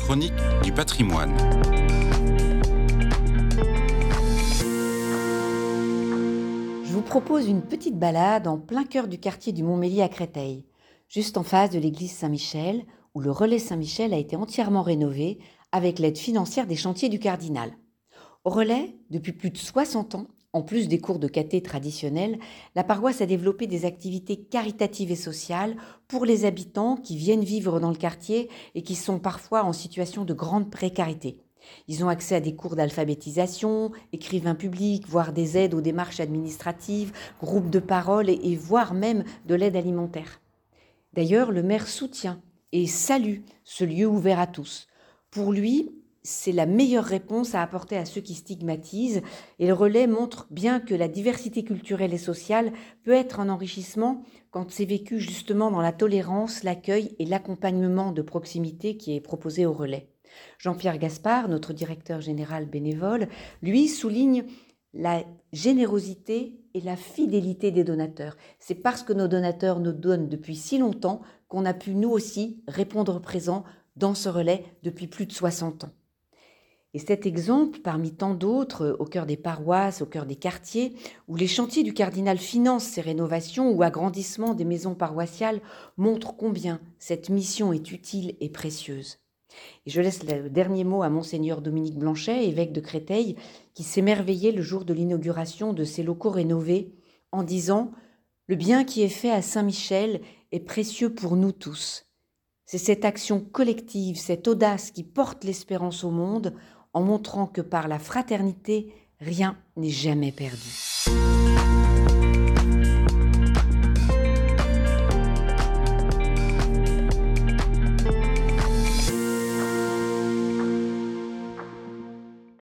chronique du patrimoine. Je vous propose une petite balade en plein cœur du quartier du Montmélier à Créteil, juste en face de l'église Saint-Michel, où le relais Saint-Michel a été entièrement rénové avec l'aide financière des chantiers du cardinal. Au relais, depuis plus de 60 ans, en plus des cours de caté traditionnels, la paroisse a développé des activités caritatives et sociales pour les habitants qui viennent vivre dans le quartier et qui sont parfois en situation de grande précarité. Ils ont accès à des cours d'alphabétisation, écrivains publics, voire des aides aux démarches administratives, groupes de parole et, et voire même de l'aide alimentaire. D'ailleurs, le maire soutient et salue ce lieu ouvert à tous. Pour lui, c'est la meilleure réponse à apporter à ceux qui stigmatisent et le relais montre bien que la diversité culturelle et sociale peut être un enrichissement quand c'est vécu justement dans la tolérance, l'accueil et l'accompagnement de proximité qui est proposé au relais. Jean-Pierre Gaspard, notre directeur général bénévole, lui souligne la générosité et la fidélité des donateurs. C'est parce que nos donateurs nous donnent depuis si longtemps qu'on a pu nous aussi répondre présent dans ce relais depuis plus de 60 ans. Et cet exemple, parmi tant d'autres, au cœur des paroisses, au cœur des quartiers, où les chantiers du cardinal financent ces rénovations ou agrandissements des maisons paroissiales, montre combien cette mission est utile et précieuse. Et je laisse le dernier mot à monseigneur Dominique Blanchet, évêque de Créteil, qui s'émerveillait le jour de l'inauguration de ces locaux rénovés en disant Le bien qui est fait à Saint-Michel est précieux pour nous tous. C'est cette action collective, cette audace qui porte l'espérance au monde en montrant que par la fraternité, rien n'est jamais perdu.